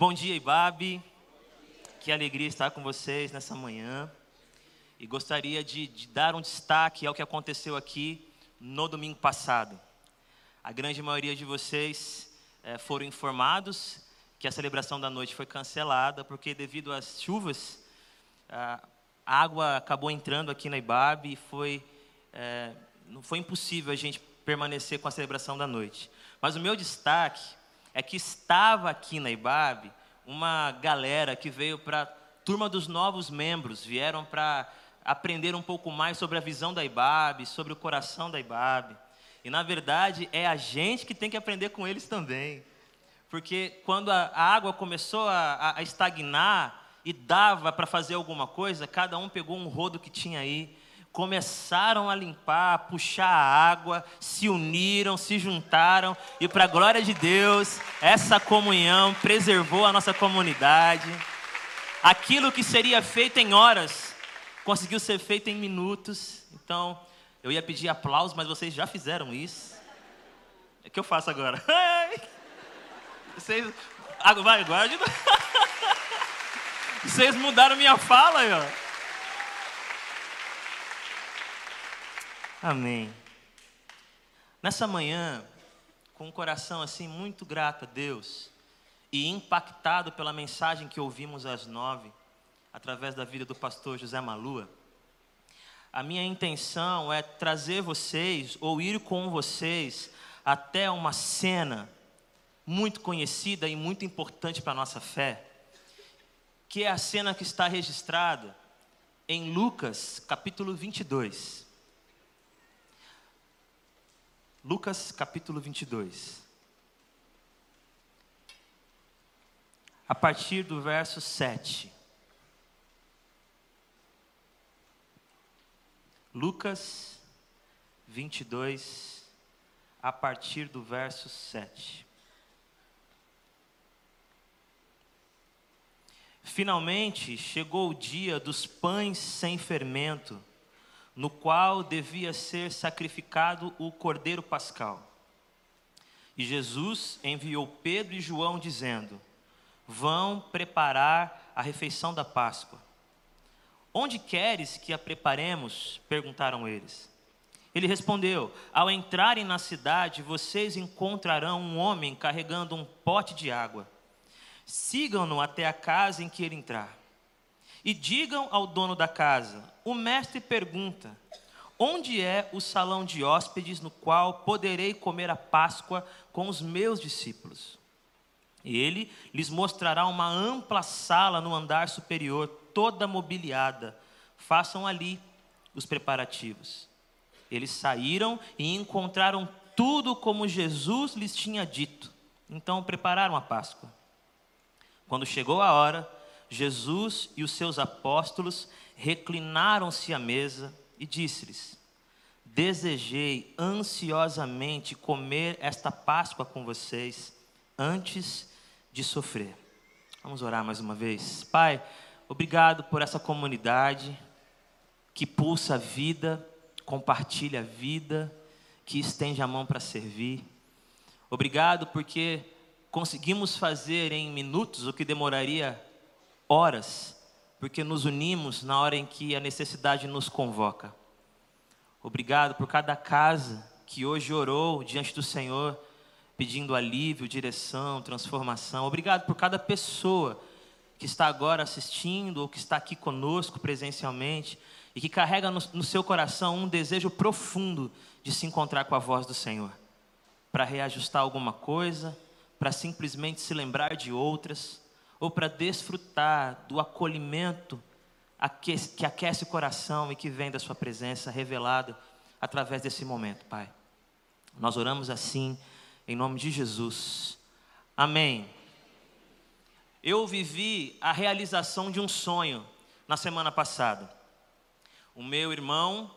Bom dia, Ibabe. Que alegria estar com vocês nessa manhã. E gostaria de, de, dar um destaque ao que aconteceu aqui no domingo passado. A grande maioria de vocês é, foram informados que a celebração da noite foi cancelada, porque devido às chuvas, a água acabou entrando aqui na Ibabe e foi, é, não foi impossível a gente permanecer com a celebração da noite. Mas o meu destaque é que estava aqui na Ibabe uma galera que veio para a turma dos novos membros, vieram para aprender um pouco mais sobre a visão da Ibabe, sobre o coração da Ibabe. E na verdade é a gente que tem que aprender com eles também. Porque quando a, água começou a, a estagnar e dava para fazer alguma coisa, cada um pegou um rodo que tinha aí, começaram a limpar, a puxar a água, se uniram, se juntaram e, para a glória de Deus, essa comunhão preservou a nossa comunidade. Aquilo que seria feito em horas conseguiu ser feito em minutos. Então, eu ia pedir aplausos, mas vocês já fizeram isso. O que eu faço agora? Vocês. Vai, guarde. Vocês mudaram minha fala ó. Amém. Nessa manhã, com um coração assim muito grato a Deus e impactado pela mensagem que ouvimos às nove, através da vida do pastor José Malua, a minha intenção é trazer vocês ou ir com vocês até uma cena muito conhecida e muito importante para a nossa fé, que é a cena que está registrada em Lucas capítulo 22. Lucas capítulo 22. A partir do verso 7. Lucas 22, a partir do verso 7. Finalmente chegou o dia dos pães sem fermento, no qual devia ser sacrificado o cordeiro pascal. E Jesus enviou Pedro e João, dizendo: Vão preparar a refeição da Páscoa. Onde queres que a preparemos? perguntaram eles. Ele respondeu: Ao entrarem na cidade, vocês encontrarão um homem carregando um pote de água. Sigam-no até a casa em que ele entrar. E digam ao dono da casa: O mestre pergunta: Onde é o salão de hóspedes no qual poderei comer a Páscoa com os meus discípulos? E ele lhes mostrará uma ampla sala no andar superior, toda mobiliada. Façam ali os preparativos. Eles saíram e encontraram tudo como Jesus lhes tinha dito. Então prepararam a Páscoa. Quando chegou a hora, Jesus e os seus apóstolos reclinaram-se à mesa e disse-lhes: Desejei ansiosamente comer esta Páscoa com vocês antes de sofrer. Vamos orar mais uma vez. Pai, obrigado por essa comunidade que pulsa a vida, compartilha a vida, que estende a mão para servir. Obrigado porque conseguimos fazer em minutos o que demoraria horas, porque nos unimos na hora em que a necessidade nos convoca. Obrigado por cada casa que hoje orou diante do Senhor, pedindo alívio, direção, transformação. Obrigado por cada pessoa que está agora assistindo ou que está aqui conosco presencialmente e que carrega no, no seu coração um desejo profundo de se encontrar com a voz do Senhor, para reajustar alguma coisa, para simplesmente se lembrar de outras, ou para desfrutar do acolhimento que aquece o coração e que vem da Sua presença revelada através desse momento, Pai. Nós oramos assim, em nome de Jesus. Amém. Eu vivi a realização de um sonho na semana passada. O meu irmão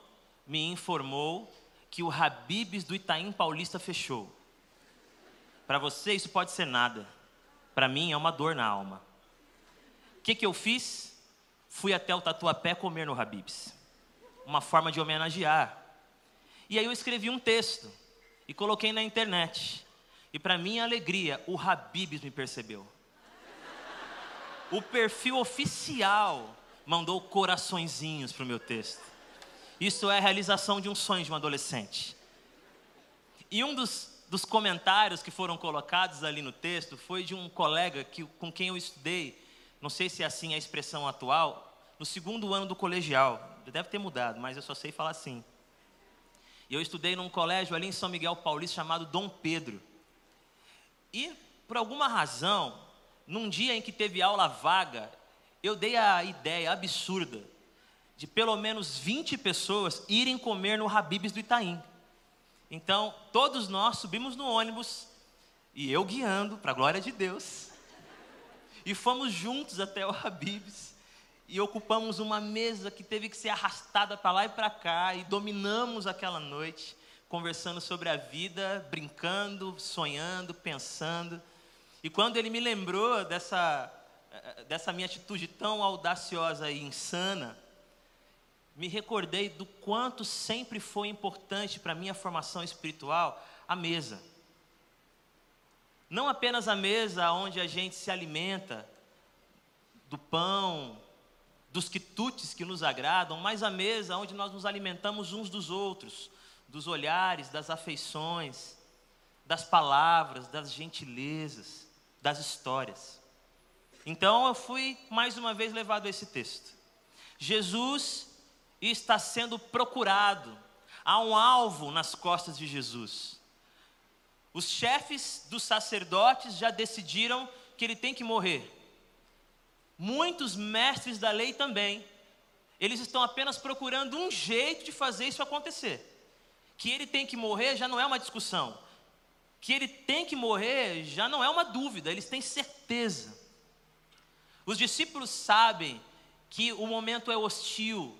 me informou que o Habibs do Itaim Paulista fechou. Para você isso pode ser nada. Para mim é uma dor na alma. O que, que eu fiz? Fui até o Tatuapé comer no Habibs. Uma forma de homenagear. E aí eu escrevi um texto e coloquei na internet. E para minha alegria, o Habibs me percebeu. o perfil oficial mandou coraçõezinhos para o meu texto. Isso é a realização de um sonho de um adolescente. E um dos, dos comentários que foram colocados ali no texto foi de um colega que, com quem eu estudei, não sei se é assim a expressão atual, no segundo ano do colegial. Deve ter mudado, mas eu só sei falar assim. E eu estudei num colégio ali em São Miguel Paulista chamado Dom Pedro. E, por alguma razão, num dia em que teve aula vaga, eu dei a ideia absurda de pelo menos 20 pessoas irem comer no Habibs do Itaim. Então, todos nós subimos no ônibus, e eu guiando, para a glória de Deus, e fomos juntos até o Habibs, e ocupamos uma mesa que teve que ser arrastada para lá e para cá, e dominamos aquela noite, conversando sobre a vida, brincando, sonhando, pensando. E quando ele me lembrou dessa, eh, dessa minha atitude tão audaciosa e insana, me recordei do quanto sempre foi importante para a minha formação espiritual a mesa. Não apenas a mesa onde a gente se alimenta do pão, dos quitutes que nos agradam, mas a mesa onde nós nos alimentamos uns dos outros, dos olhares, das afeições, das palavras, das gentilezas das histórias. Então eu fui mais uma vez levado a esse texto. Jesus está sendo procurado, há um alvo nas costas de Jesus. Os chefes dos sacerdotes já decidiram que ele tem que morrer. Muitos mestres da lei também. Eles estão apenas procurando um jeito de fazer isso acontecer. Que ele tem que morrer já não é uma discussão que ele tem que morrer já não é uma dúvida, eles têm certeza. Os discípulos sabem que o momento é hostil,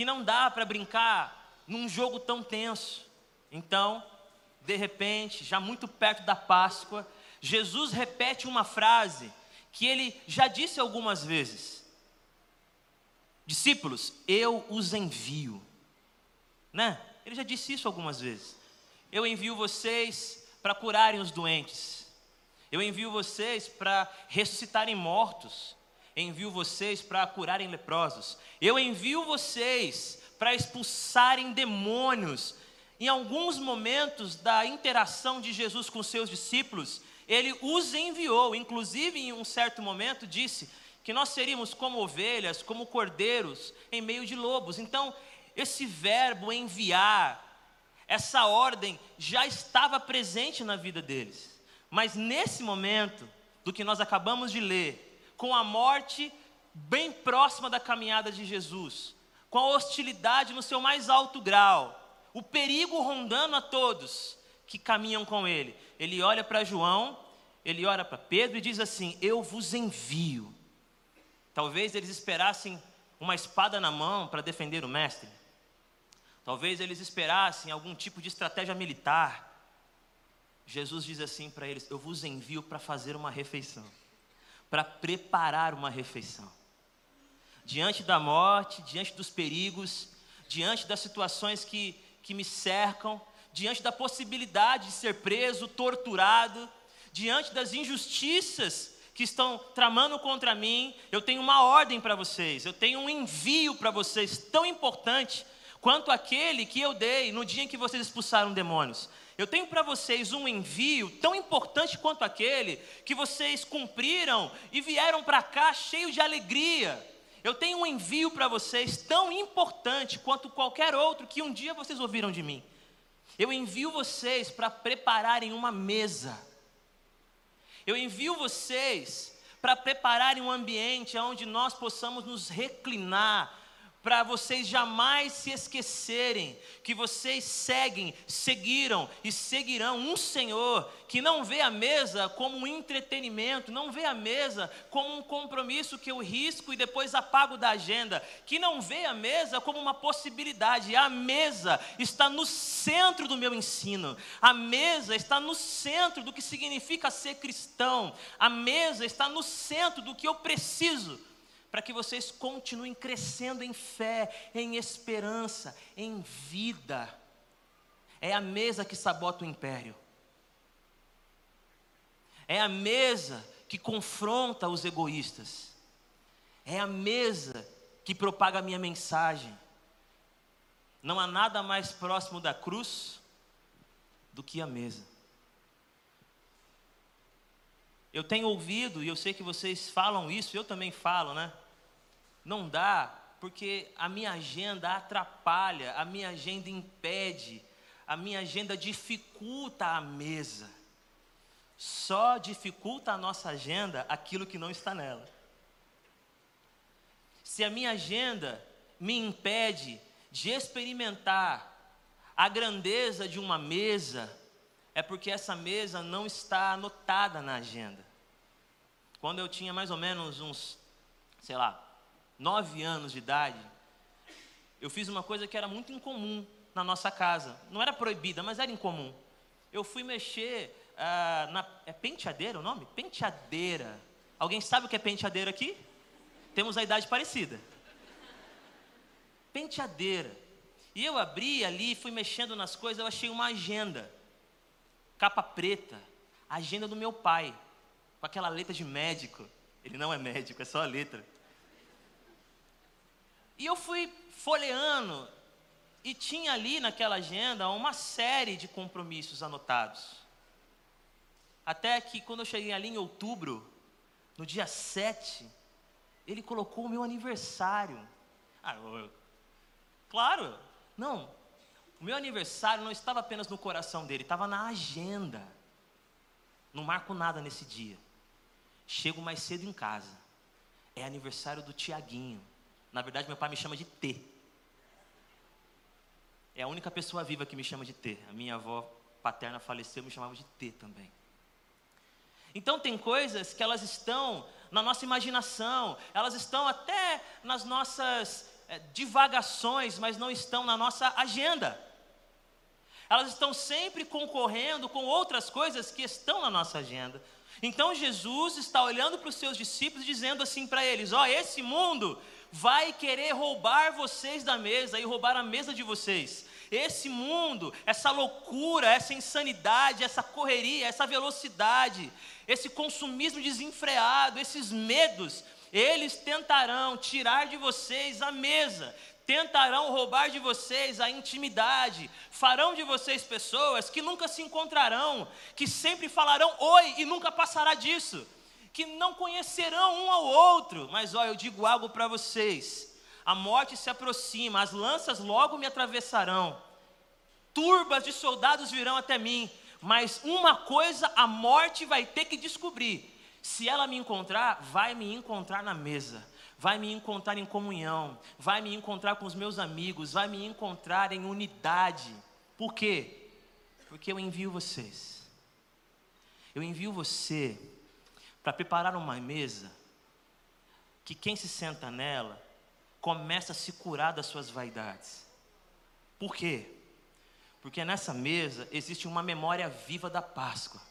que não dá para brincar num jogo tão tenso. Então, de repente, já muito perto da Páscoa, Jesus repete uma frase que ele já disse algumas vezes: Discípulos, eu os envio. Né? Ele já disse isso algumas vezes. Eu envio vocês para curarem os doentes. Eu envio vocês para ressuscitarem mortos. Envio vocês para curarem leprosos. Eu envio vocês para expulsarem demônios. Em alguns momentos da interação de Jesus com seus discípulos, ele os enviou, inclusive em um certo momento disse que nós seríamos como ovelhas, como cordeiros em meio de lobos. Então, esse verbo enviar, essa ordem já estava presente na vida deles. Mas nesse momento, do que nós acabamos de ler, com a morte bem próxima da caminhada de Jesus, com a hostilidade no seu mais alto grau, o perigo rondando a todos que caminham com ele, ele olha para João, ele olha para Pedro e diz assim: Eu vos envio. Talvez eles esperassem uma espada na mão para defender o mestre. Talvez eles esperassem algum tipo de estratégia militar. Jesus diz assim para eles: Eu vos envio para fazer uma refeição, para preparar uma refeição. Diante da morte, diante dos perigos, diante das situações que, que me cercam, diante da possibilidade de ser preso, torturado, diante das injustiças que estão tramando contra mim, eu tenho uma ordem para vocês, eu tenho um envio para vocês tão importante quanto aquele que eu dei no dia em que vocês expulsaram demônios. Eu tenho para vocês um envio tão importante quanto aquele que vocês cumpriram e vieram para cá cheio de alegria. Eu tenho um envio para vocês tão importante quanto qualquer outro que um dia vocês ouviram de mim. Eu envio vocês para prepararem uma mesa. Eu envio vocês para prepararem um ambiente onde nós possamos nos reclinar para vocês jamais se esquecerem que vocês seguem, seguiram e seguirão um Senhor que não vê a mesa como um entretenimento, não vê a mesa como um compromisso que eu risco e depois apago da agenda, que não vê a mesa como uma possibilidade. A mesa está no centro do meu ensino, a mesa está no centro do que significa ser cristão, a mesa está no centro do que eu preciso para que vocês continuem crescendo em fé, em esperança, em vida. É a mesa que sabota o império. É a mesa que confronta os egoístas. É a mesa que propaga a minha mensagem. Não há nada mais próximo da cruz do que a mesa. Eu tenho ouvido, e eu sei que vocês falam isso, eu também falo, né? Não dá, porque a minha agenda atrapalha, a minha agenda impede, a minha agenda dificulta a mesa. Só dificulta a nossa agenda aquilo que não está nela. Se a minha agenda me impede de experimentar a grandeza de uma mesa, é porque essa mesa não está anotada na agenda. Quando eu tinha mais ou menos uns, sei lá, nove anos de idade, eu fiz uma coisa que era muito incomum na nossa casa. Não era proibida, mas era incomum. Eu fui mexer ah, na. É penteadeira o nome? Penteadeira. Alguém sabe o que é penteadeira aqui? Temos a idade parecida. Penteadeira. E eu abri ali, fui mexendo nas coisas, eu achei uma agenda capa preta, agenda do meu pai, com aquela letra de médico. Ele não é médico, é só a letra. E eu fui folheando, e tinha ali naquela agenda uma série de compromissos anotados. Até que quando eu cheguei ali em outubro, no dia 7, ele colocou o meu aniversário. Ah, eu, claro, não, o meu aniversário não estava apenas no coração dele, estava na agenda. Não marco nada nesse dia. Chego mais cedo em casa. É aniversário do Tiaguinho. Na verdade, meu pai me chama de T. É a única pessoa viva que me chama de T. A minha avó paterna faleceu, me chamava de T também. Então tem coisas que elas estão na nossa imaginação, elas estão até nas nossas é, divagações, mas não estão na nossa agenda elas estão sempre concorrendo com outras coisas que estão na nossa agenda. Então Jesus está olhando para os seus discípulos dizendo assim para eles: Ó, oh, esse mundo vai querer roubar vocês da mesa e roubar a mesa de vocês. Esse mundo, essa loucura, essa insanidade, essa correria, essa velocidade, esse consumismo desenfreado, esses medos, eles tentarão tirar de vocês a mesa, tentarão roubar de vocês a intimidade, farão de vocês pessoas que nunca se encontrarão, que sempre falarão oi e nunca passará disso, que não conhecerão um ao outro. Mas olha, eu digo algo para vocês: a morte se aproxima, as lanças logo me atravessarão, turbas de soldados virão até mim, mas uma coisa a morte vai ter que descobrir: se ela me encontrar, vai me encontrar na mesa vai me encontrar em comunhão, vai me encontrar com os meus amigos, vai me encontrar em unidade. Por quê? Porque eu envio vocês. Eu envio você para preparar uma mesa que quem se senta nela começa a se curar das suas vaidades. Por quê? Porque nessa mesa existe uma memória viva da Páscoa.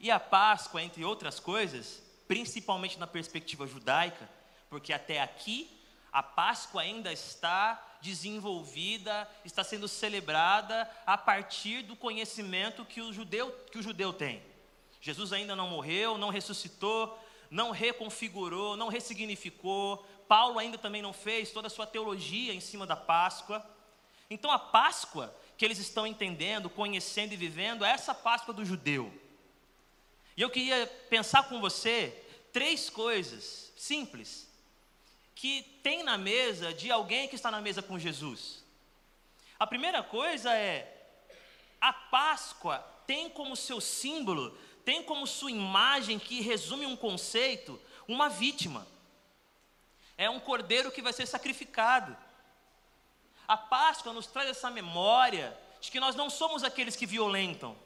E a Páscoa, entre outras coisas, principalmente na perspectiva judaica, porque até aqui a Páscoa ainda está desenvolvida, está sendo celebrada a partir do conhecimento que o judeu, que o judeu tem. Jesus ainda não morreu, não ressuscitou, não reconfigurou, não ressignificou. Paulo ainda também não fez toda a sua teologia em cima da Páscoa. Então a Páscoa que eles estão entendendo, conhecendo e vivendo é essa Páscoa do judeu. E eu queria pensar com você três coisas simples que tem na mesa de alguém que está na mesa com Jesus. A primeira coisa é a Páscoa tem como seu símbolo, tem como sua imagem que resume um conceito, uma vítima. É um cordeiro que vai ser sacrificado. A Páscoa nos traz essa memória de que nós não somos aqueles que violentam,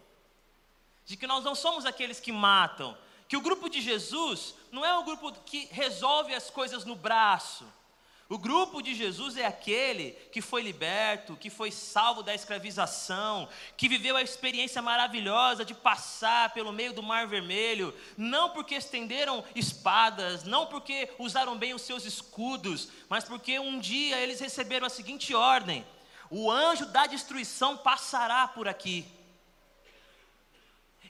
de que nós não somos aqueles que matam, que o grupo de Jesus não é o grupo que resolve as coisas no braço. O grupo de Jesus é aquele que foi liberto, que foi salvo da escravização, que viveu a experiência maravilhosa de passar pelo meio do Mar Vermelho, não porque estenderam espadas, não porque usaram bem os seus escudos, mas porque um dia eles receberam a seguinte ordem: o anjo da destruição passará por aqui.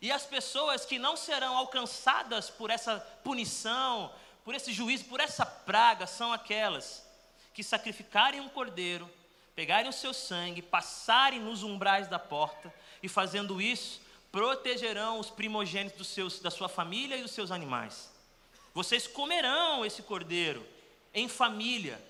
E as pessoas que não serão alcançadas por essa punição, por esse juízo, por essa praga, são aquelas que sacrificarem um cordeiro, pegarem o seu sangue, passarem nos umbrais da porta e fazendo isso, protegerão os primogênitos seus, da sua família e dos seus animais. Vocês comerão esse cordeiro em família.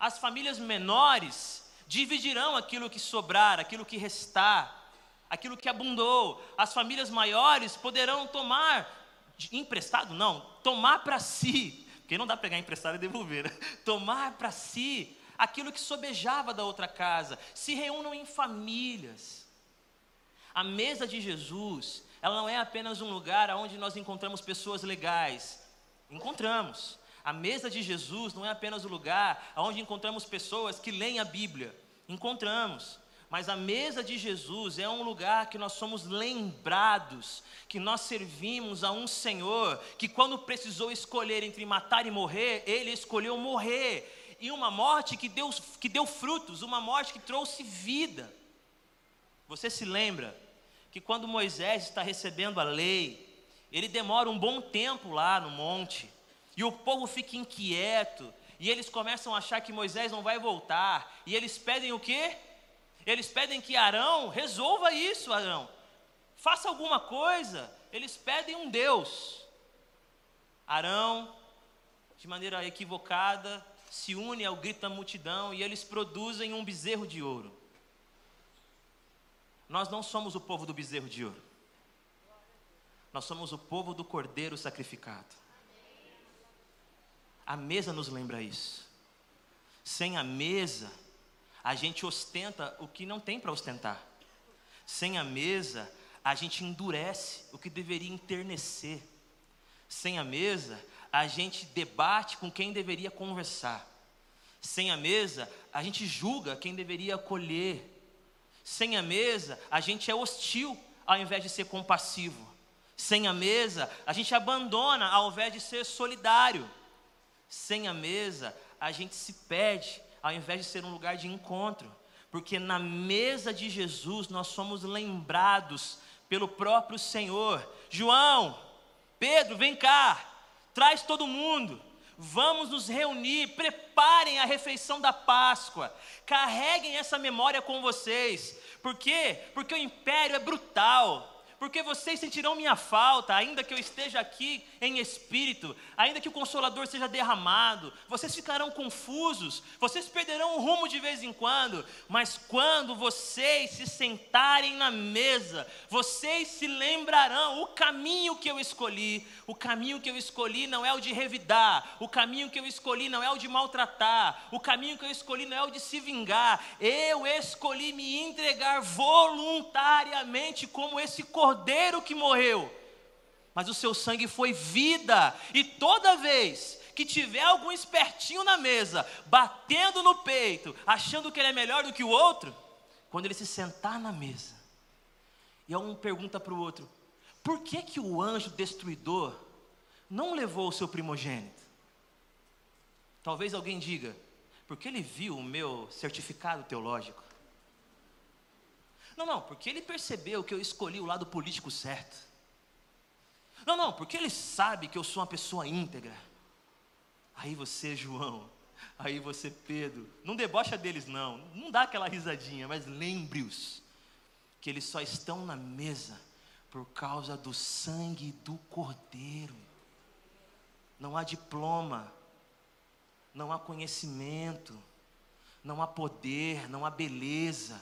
As famílias menores dividirão aquilo que sobrar, aquilo que restar aquilo que abundou. As famílias maiores poderão tomar emprestado, não, tomar para si, porque não dá para pegar emprestado e devolver, né? tomar para si aquilo que sobejava da outra casa. Se reúnam em famílias. A mesa de Jesus, ela não é apenas um lugar onde nós encontramos pessoas legais. Encontramos. A mesa de Jesus não é apenas o lugar onde encontramos pessoas que leem a Bíblia. Encontramos. Mas a mesa de Jesus é um lugar que nós somos lembrados, que nós servimos a um Senhor que, quando precisou escolher entre matar e morrer, ele escolheu morrer. E uma morte que deu, que deu frutos, uma morte que trouxe vida. Você se lembra que quando Moisés está recebendo a lei, ele demora um bom tempo lá no monte, e o povo fica inquieto, e eles começam a achar que Moisés não vai voltar, e eles pedem o quê? Eles pedem que Arão resolva isso, Arão. Faça alguma coisa. Eles pedem um Deus. Arão, de maneira equivocada, se une ao grito da multidão e eles produzem um bezerro de ouro. Nós não somos o povo do bezerro de ouro. Nós somos o povo do cordeiro sacrificado. A mesa nos lembra isso. Sem a mesa, a gente ostenta o que não tem para ostentar. Sem a mesa, a gente endurece o que deveria enternecer. Sem a mesa, a gente debate com quem deveria conversar. Sem a mesa, a gente julga quem deveria acolher. Sem a mesa, a gente é hostil ao invés de ser compassivo. Sem a mesa, a gente abandona ao invés de ser solidário. Sem a mesa, a gente se perde ao invés de ser um lugar de encontro, porque na mesa de Jesus nós somos lembrados pelo próprio Senhor. João, Pedro, vem cá, traz todo mundo. Vamos nos reunir, preparem a refeição da Páscoa, carreguem essa memória com vocês. Por quê? Porque o império é brutal, porque vocês sentirão minha falta, ainda que eu esteja aqui em espírito, ainda que o consolador seja derramado, vocês ficarão confusos, vocês perderão o rumo de vez em quando, mas quando vocês se sentarem na mesa, vocês se lembrarão o caminho que eu escolhi. O caminho que eu escolhi não é o de revidar, o caminho que eu escolhi não é o de maltratar, o caminho que eu escolhi não é o de se vingar. Eu escolhi me entregar voluntariamente como esse cordeiro cordeiro que morreu, mas o seu sangue foi vida, e toda vez que tiver algum espertinho na mesa, batendo no peito, achando que ele é melhor do que o outro, quando ele se sentar na mesa, e um pergunta para o outro: por que, que o anjo destruidor não levou o seu primogênito? Talvez alguém diga, porque ele viu o meu certificado teológico. Não, não, porque ele percebeu que eu escolhi o lado político certo. Não, não, porque ele sabe que eu sou uma pessoa íntegra. Aí você, João, aí você, Pedro, não debocha deles, não, não dá aquela risadinha, mas lembre-os que eles só estão na mesa por causa do sangue do Cordeiro. Não há diploma, não há conhecimento, não há poder, não há beleza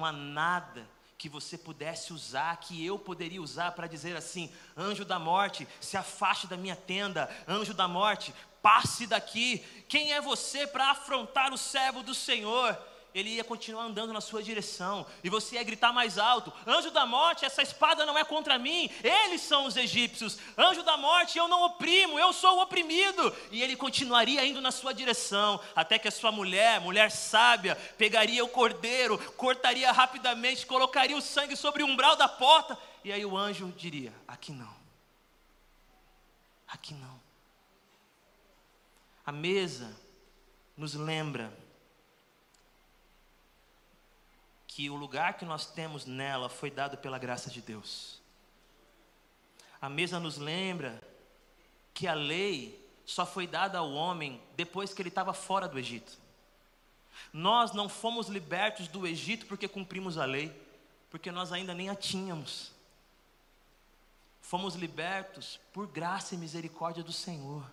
não há nada que você pudesse usar, que eu poderia usar para dizer assim: anjo da morte, se afaste da minha tenda, anjo da morte, passe daqui. Quem é você para afrontar o servo do Senhor? Ele ia continuar andando na sua direção, e você ia gritar mais alto: Anjo da morte, essa espada não é contra mim, eles são os egípcios. Anjo da morte, eu não oprimo, eu sou o oprimido. E ele continuaria indo na sua direção, até que a sua mulher, mulher sábia, pegaria o cordeiro, cortaria rapidamente, colocaria o sangue sobre o umbral da porta, e aí o anjo diria: Aqui não, aqui não. A mesa nos lembra que o lugar que nós temos nela foi dado pela graça de Deus. A mesa nos lembra que a lei só foi dada ao homem depois que ele estava fora do Egito. Nós não fomos libertos do Egito porque cumprimos a lei, porque nós ainda nem a tínhamos. Fomos libertos por graça e misericórdia do Senhor.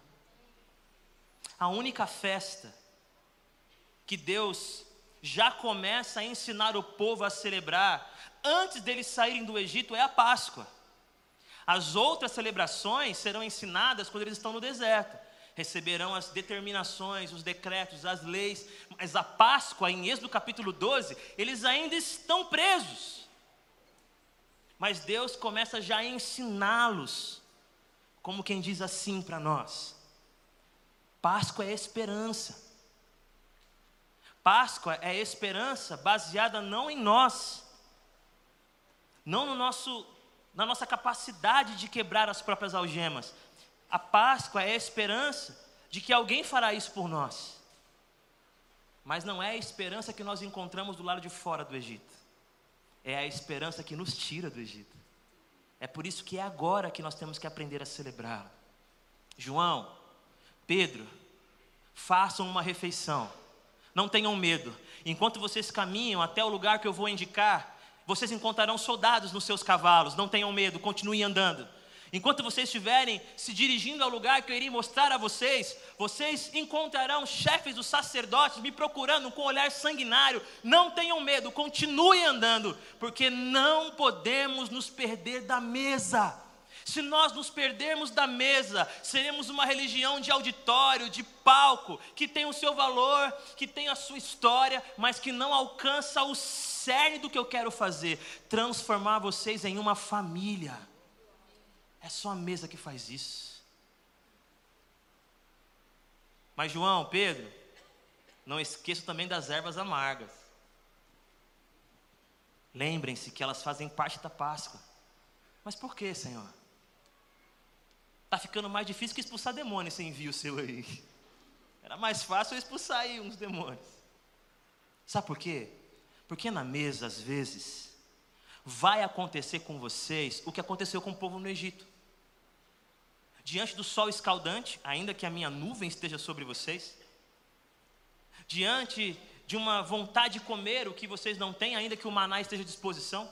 A única festa que Deus já começa a ensinar o povo a celebrar antes deles saírem do Egito é a Páscoa. As outras celebrações serão ensinadas quando eles estão no deserto. Receberão as determinações, os decretos, as leis, mas a Páscoa, em Êxodo capítulo 12, eles ainda estão presos. Mas Deus começa já a ensiná-los, como quem diz assim para nós: Páscoa é esperança. Páscoa é esperança baseada não em nós, não no nosso, na nossa capacidade de quebrar as próprias algemas. A Páscoa é a esperança de que alguém fará isso por nós. Mas não é a esperança que nós encontramos do lado de fora do Egito. É a esperança que nos tira do Egito. É por isso que é agora que nós temos que aprender a celebrar. João, Pedro, façam uma refeição não tenham medo. Enquanto vocês caminham até o lugar que eu vou indicar, vocês encontrarão soldados nos seus cavalos. Não tenham medo, continuem andando. Enquanto vocês estiverem se dirigindo ao lugar que eu irei mostrar a vocês, vocês encontrarão chefes dos sacerdotes me procurando com um olhar sanguinário. Não tenham medo, continuem andando, porque não podemos nos perder da mesa. Se nós nos perdermos da mesa, seremos uma religião de auditório, de palco, que tem o seu valor, que tem a sua história, mas que não alcança o cerne do que eu quero fazer transformar vocês em uma família. É só a mesa que faz isso. Mas João, Pedro, não esqueça também das ervas amargas. Lembrem-se que elas fazem parte da Páscoa. Mas por que, Senhor? Está ficando mais difícil que expulsar demônio esse envio seu aí. Era mais fácil expulsar aí uns demônios. Sabe por quê? Porque na mesa, às vezes, vai acontecer com vocês o que aconteceu com o povo no Egito. Diante do sol escaldante, ainda que a minha nuvem esteja sobre vocês, diante de uma vontade de comer o que vocês não têm, ainda que o maná esteja à disposição,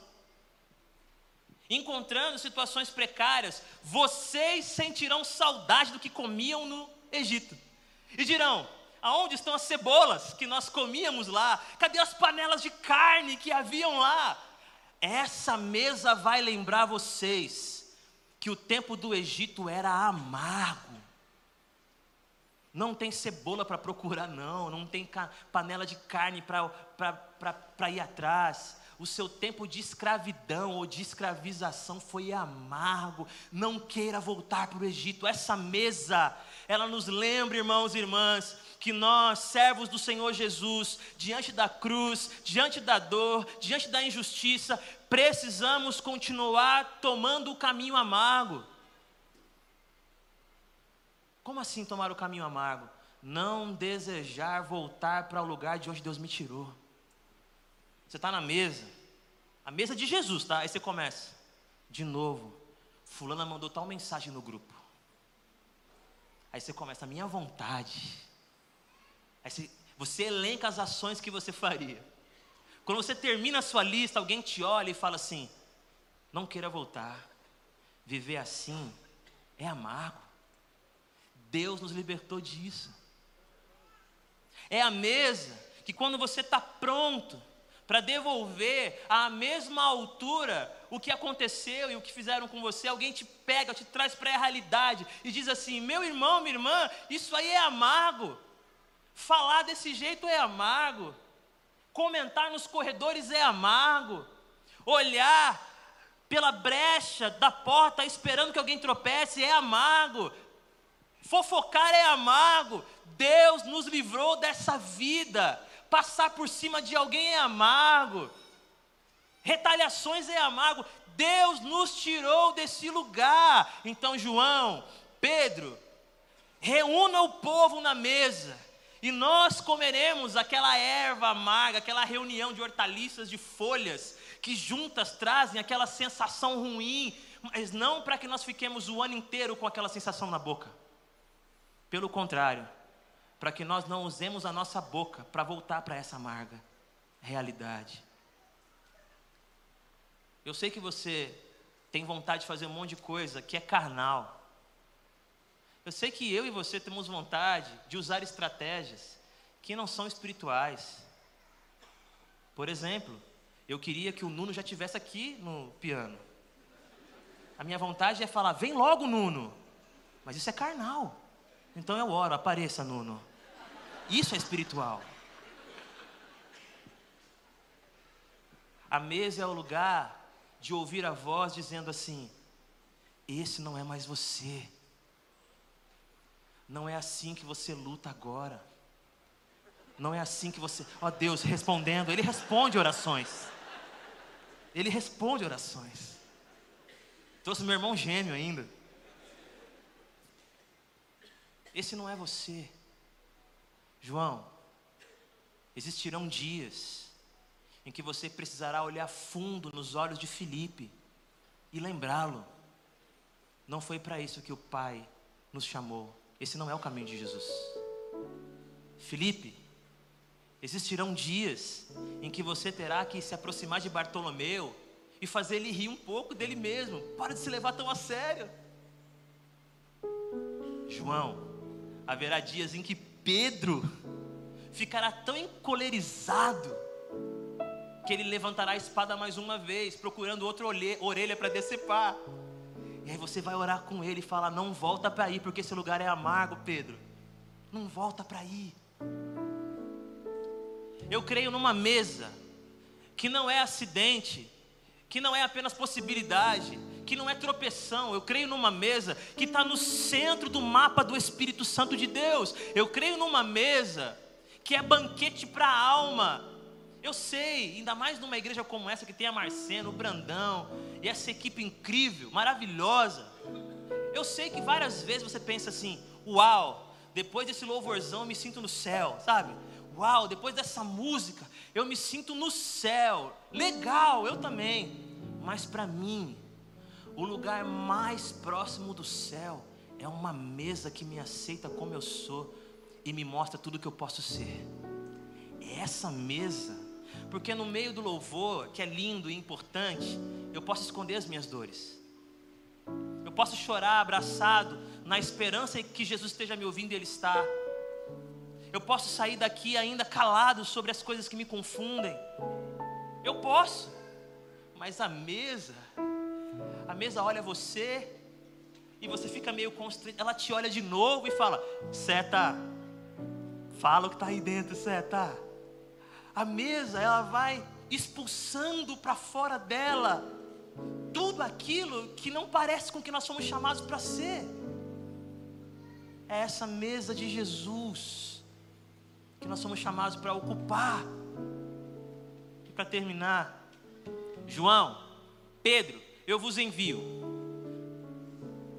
encontrando situações precárias, vocês sentirão saudade do que comiam no Egito. E dirão: aonde estão as cebolas que nós comíamos lá? Cadê as panelas de carne que haviam lá? Essa mesa vai lembrar vocês que o tempo do Egito era amargo. Não tem cebola para procurar, não. Não tem panela de carne para ir atrás o seu tempo de escravidão ou de escravização foi amargo. Não queira voltar para o Egito. Essa mesa, ela nos lembra, irmãos e irmãs, que nós, servos do Senhor Jesus, diante da cruz, diante da dor, diante da injustiça, precisamos continuar tomando o caminho amargo. Como assim tomar o caminho amargo? Não desejar voltar para o lugar de onde Deus me tirou. Você está na mesa, a mesa de Jesus, tá? Aí você começa, de novo, fulana mandou tal mensagem no grupo. Aí você começa, a minha vontade. Aí você, você elenca as ações que você faria. Quando você termina a sua lista, alguém te olha e fala assim: não queira voltar. Viver assim é amargo. Deus nos libertou disso. É a mesa que quando você está pronto, para devolver à mesma altura o que aconteceu e o que fizeram com você, alguém te pega, te traz para a realidade e diz assim: meu irmão, minha irmã, isso aí é amargo. Falar desse jeito é amargo. Comentar nos corredores é amargo. Olhar pela brecha da porta esperando que alguém tropece é amargo. Fofocar é amargo. Deus nos livrou dessa vida. Passar por cima de alguém é amargo. Retaliações é amargo. Deus nos tirou desse lugar. Então, João, Pedro, reúna o povo na mesa E nós comeremos aquela erva amarga, aquela reunião de hortaliças, de folhas, que juntas trazem aquela sensação ruim, mas não para que nós fiquemos o ano inteiro com aquela sensação na boca. Pelo contrário, para que nós não usemos a nossa boca para voltar para essa amarga realidade. Eu sei que você tem vontade de fazer um monte de coisa que é carnal. Eu sei que eu e você temos vontade de usar estratégias que não são espirituais. Por exemplo, eu queria que o Nuno já tivesse aqui no piano. A minha vontade é falar: vem logo, Nuno. Mas isso é carnal. Então eu oro, apareça, Nuno. Isso é espiritual. A mesa é o lugar de ouvir a voz dizendo assim: esse não é mais você. Não é assim que você luta agora. Não é assim que você. Ó oh, Deus, respondendo, Ele responde orações. Ele responde orações. Trouxe meu irmão gêmeo ainda. Esse não é você. João, existirão dias em que você precisará olhar fundo nos olhos de Felipe e lembrá-lo. Não foi para isso que o Pai nos chamou. Esse não é o caminho de Jesus. Felipe, existirão dias em que você terá que se aproximar de Bartolomeu e fazer ele rir um pouco dele mesmo. Para de se levar tão a sério. João, haverá dias em que Pedro ficará tão encolerizado que ele levantará a espada mais uma vez, procurando outra orelha para decepar. E aí você vai orar com ele e falar: Não volta para aí, porque esse lugar é amargo, Pedro. Não volta para aí. Eu creio numa mesa que não é acidente, que não é apenas possibilidade, que não é tropeção. Eu creio numa mesa que está no centro do mapa do Espírito Santo de Deus. Eu creio numa mesa que é banquete para a alma. Eu sei, ainda mais numa igreja como essa que tem a Marcena, o Brandão, e essa equipe incrível, maravilhosa. Eu sei que várias vezes você pensa assim: uau, depois desse louvorzão eu me sinto no céu, sabe? Uau, depois dessa música eu me sinto no céu. Legal, eu também. Mas para mim, o lugar mais próximo do céu é uma mesa que me aceita como eu sou e me mostra tudo que eu posso ser. É essa mesa porque no meio do louvor, que é lindo e importante, eu posso esconder as minhas dores. Eu posso chorar abraçado na esperança que Jesus esteja me ouvindo e Ele está. Eu posso sair daqui ainda calado sobre as coisas que me confundem. Eu posso. Mas a mesa, a mesa olha você e você fica meio constrangido. Ela te olha de novo e fala: Seta, fala o que está aí dentro, Seta a mesa ela vai expulsando para fora dela tudo aquilo que não parece com o que nós somos chamados para ser. É essa mesa de Jesus que nós somos chamados para ocupar. E para terminar, João, Pedro, eu vos envio.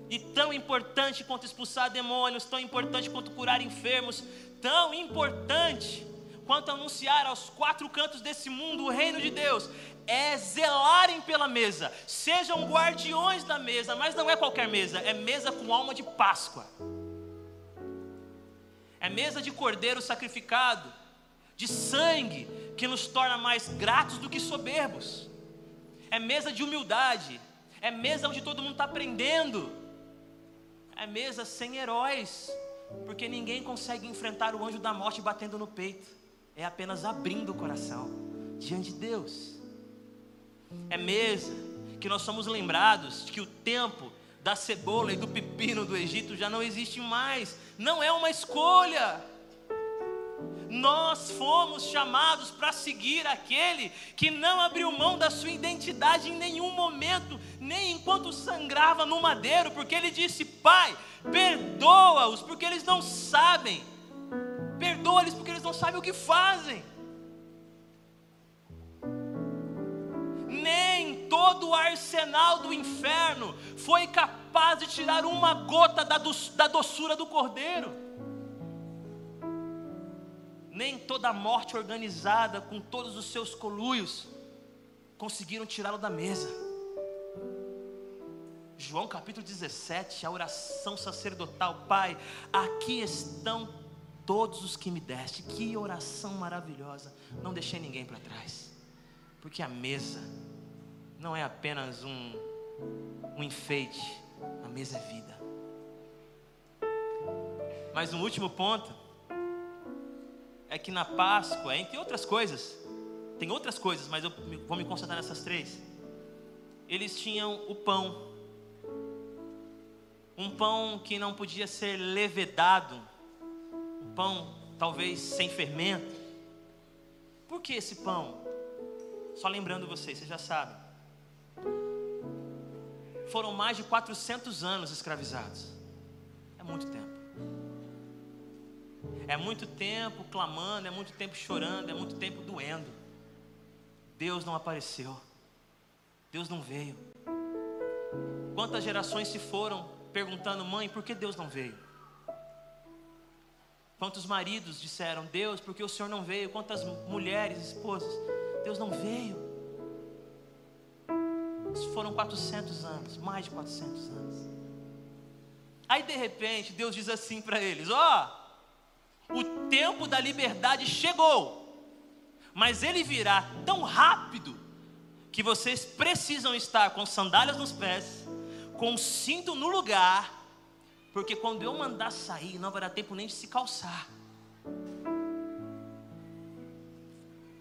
E tão importante quanto expulsar demônios, tão importante quanto curar enfermos, tão importante quanto anunciar aos quatro cantos desse mundo o reino de Deus, é zelarem pela mesa, sejam guardiões da mesa, mas não é qualquer mesa, é mesa com alma de Páscoa, é mesa de cordeiro sacrificado, de sangue que nos torna mais gratos do que soberbos, é mesa de humildade, é mesa onde todo mundo está aprendendo, é mesa sem heróis, porque ninguém consegue enfrentar o anjo da morte batendo no peito é apenas abrindo o coração diante de Deus. É mesa que nós somos lembrados que o tempo da cebola e do pepino do Egito já não existe mais. Não é uma escolha. Nós fomos chamados para seguir aquele que não abriu mão da sua identidade em nenhum momento, nem enquanto sangrava no madeiro, porque ele disse: Pai, perdoa-os, porque eles não sabem Perdoa-lhes porque eles não sabem o que fazem. Nem todo o arsenal do inferno foi capaz de tirar uma gota da, doçura do cordeiro. Nem toda a morte organizada com todos os seus coluios conseguiram tirá-lo da mesa. João capítulo 17, a oração sacerdotal, Pai, aqui estão todos os que me deste. Que oração maravilhosa. Não deixei ninguém para trás. Porque a mesa não é apenas um, um enfeite, a mesa é vida. Mas um último ponto é que na Páscoa, entre outras coisas, tem outras coisas, mas eu vou me concentrar nessas três. Eles tinham o pão, um pão que não podia ser levedado, um pão talvez sem fermento. Por que esse pão? Só lembrando vocês, vocês já sabem. Foram mais de 400 anos escravizados. É muito tempo. É muito tempo clamando, é muito tempo chorando, é muito tempo doendo. Deus não apareceu. Deus não veio. Quantas gerações se foram perguntando, mãe, por que Deus não veio? Quantos maridos disseram, Deus, por que o Senhor não veio? Quantas mulheres, esposas, Deus não veio? Isso foram 400 anos, mais de 400 anos. Aí de repente Deus diz assim para eles: Ó, oh, o tempo da liberdade chegou, mas ele virá tão rápido que vocês precisam estar com sandálias nos pés, com cinto no lugar, porque quando eu mandar sair, não haverá tempo nem de se calçar.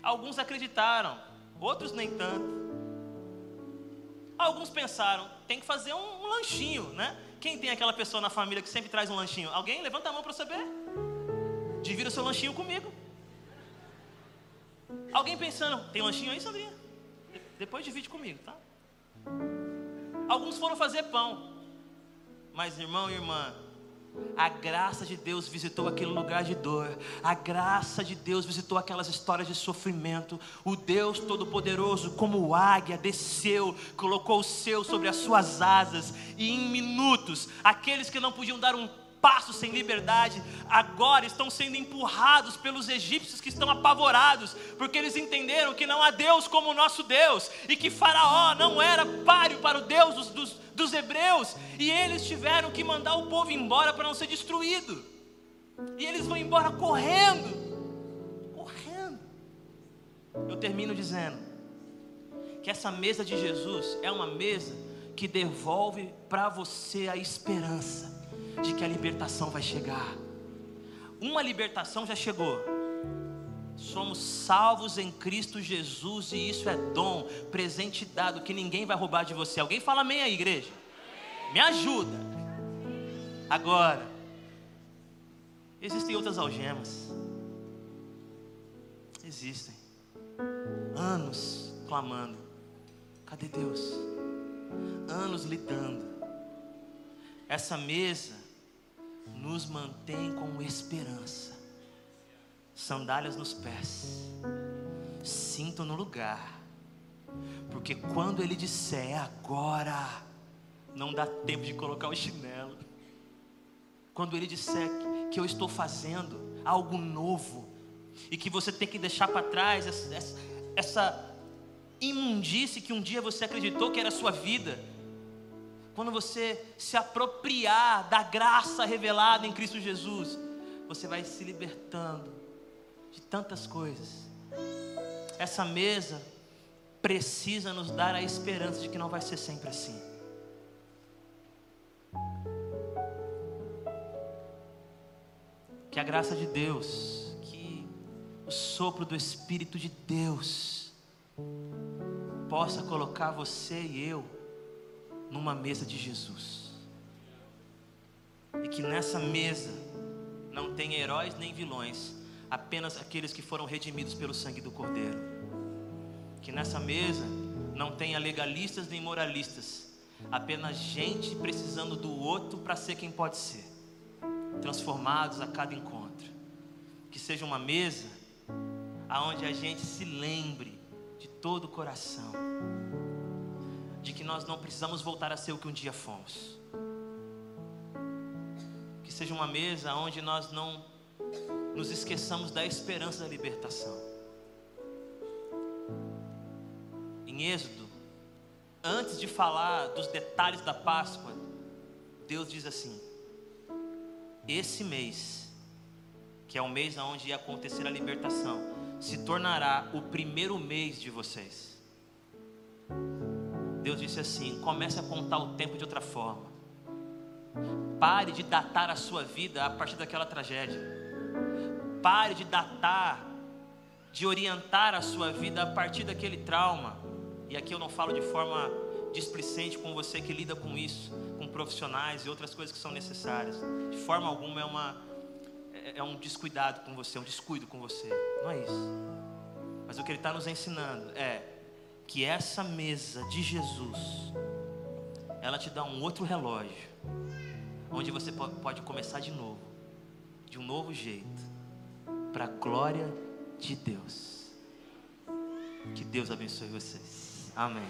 Alguns acreditaram, outros nem tanto. Alguns pensaram, tem que fazer um, um lanchinho, né? Quem tem aquela pessoa na família que sempre traz um lanchinho? Alguém? Levanta a mão para eu saber. Divida o seu lanchinho comigo. Alguém pensando, tem lanchinho aí, Sandrinha? Depois divide comigo, tá? Alguns foram fazer pão. Mas, irmão e irmã, a graça de Deus visitou aquele lugar de dor. A graça de Deus visitou aquelas histórias de sofrimento. O Deus Todo-Poderoso, como águia, desceu, colocou o seu sobre as suas asas. E em minutos, aqueles que não podiam dar um passo sem liberdade, agora estão sendo empurrados pelos egípcios que estão apavorados, porque eles entenderam que não há Deus como o nosso Deus, e que Faraó não era páreo para o Deus dos, dos, dos hebreus, e eles tiveram que mandar o povo embora para não ser destruído, e eles vão embora correndo, correndo. Eu termino dizendo que essa mesa de Jesus é uma mesa que devolve para você a esperança de que a libertação vai chegar. Uma libertação já chegou. Somos salvos em Cristo Jesus e isso é dom, presente dado que ninguém vai roubar de você. Alguém fala amém aí, igreja? Me ajuda. Agora, existem outras algemas. Existem. Anos clamando. Cadê Deus? Anos lidando. Essa mesa nos mantém com esperança, sandálias nos pés, cinto no lugar, porque quando Ele disser agora, não dá tempo de colocar o chinelo. Quando Ele disser que eu estou fazendo algo novo e que você tem que deixar para trás essa, essa, imundície que um dia você acreditou que era a sua vida quando você se apropriar da graça revelada em Cristo Jesus, você vai se libertando de tantas coisas. Essa mesa precisa nos dar a esperança de que não vai ser sempre assim. Que a graça de Deus, que o sopro do Espírito de Deus possa colocar você e eu numa mesa de Jesus. E que nessa mesa não tem heróis nem vilões, apenas aqueles que foram redimidos pelo sangue do Cordeiro. Que nessa mesa não tenha legalistas nem moralistas, apenas gente precisando do outro para ser quem pode ser, transformados a cada encontro. Que seja uma mesa aonde a gente se lembre de todo o coração de que nós não precisamos voltar a ser o que um dia fomos. Que seja uma mesa onde nós não nos esqueçamos da esperança da libertação. Em Êxodo, antes de falar dos detalhes da Páscoa, Deus diz assim: esse mês, que é o mês onde ia acontecer a libertação, se tornará o primeiro mês de vocês. Deus disse assim: comece a contar o tempo de outra forma. Pare de datar a sua vida a partir daquela tragédia. Pare de datar, de orientar a sua vida a partir daquele trauma. E aqui eu não falo de forma displicente com você que lida com isso, com profissionais e outras coisas que são necessárias. De forma alguma é uma é, é um descuidado com você, é um descuido com você. Não é isso. Mas o que ele está nos ensinando é que essa mesa de Jesus, ela te dá um outro relógio, onde você pode começar de novo, de um novo jeito, para a glória de Deus. Que Deus abençoe vocês. Amém.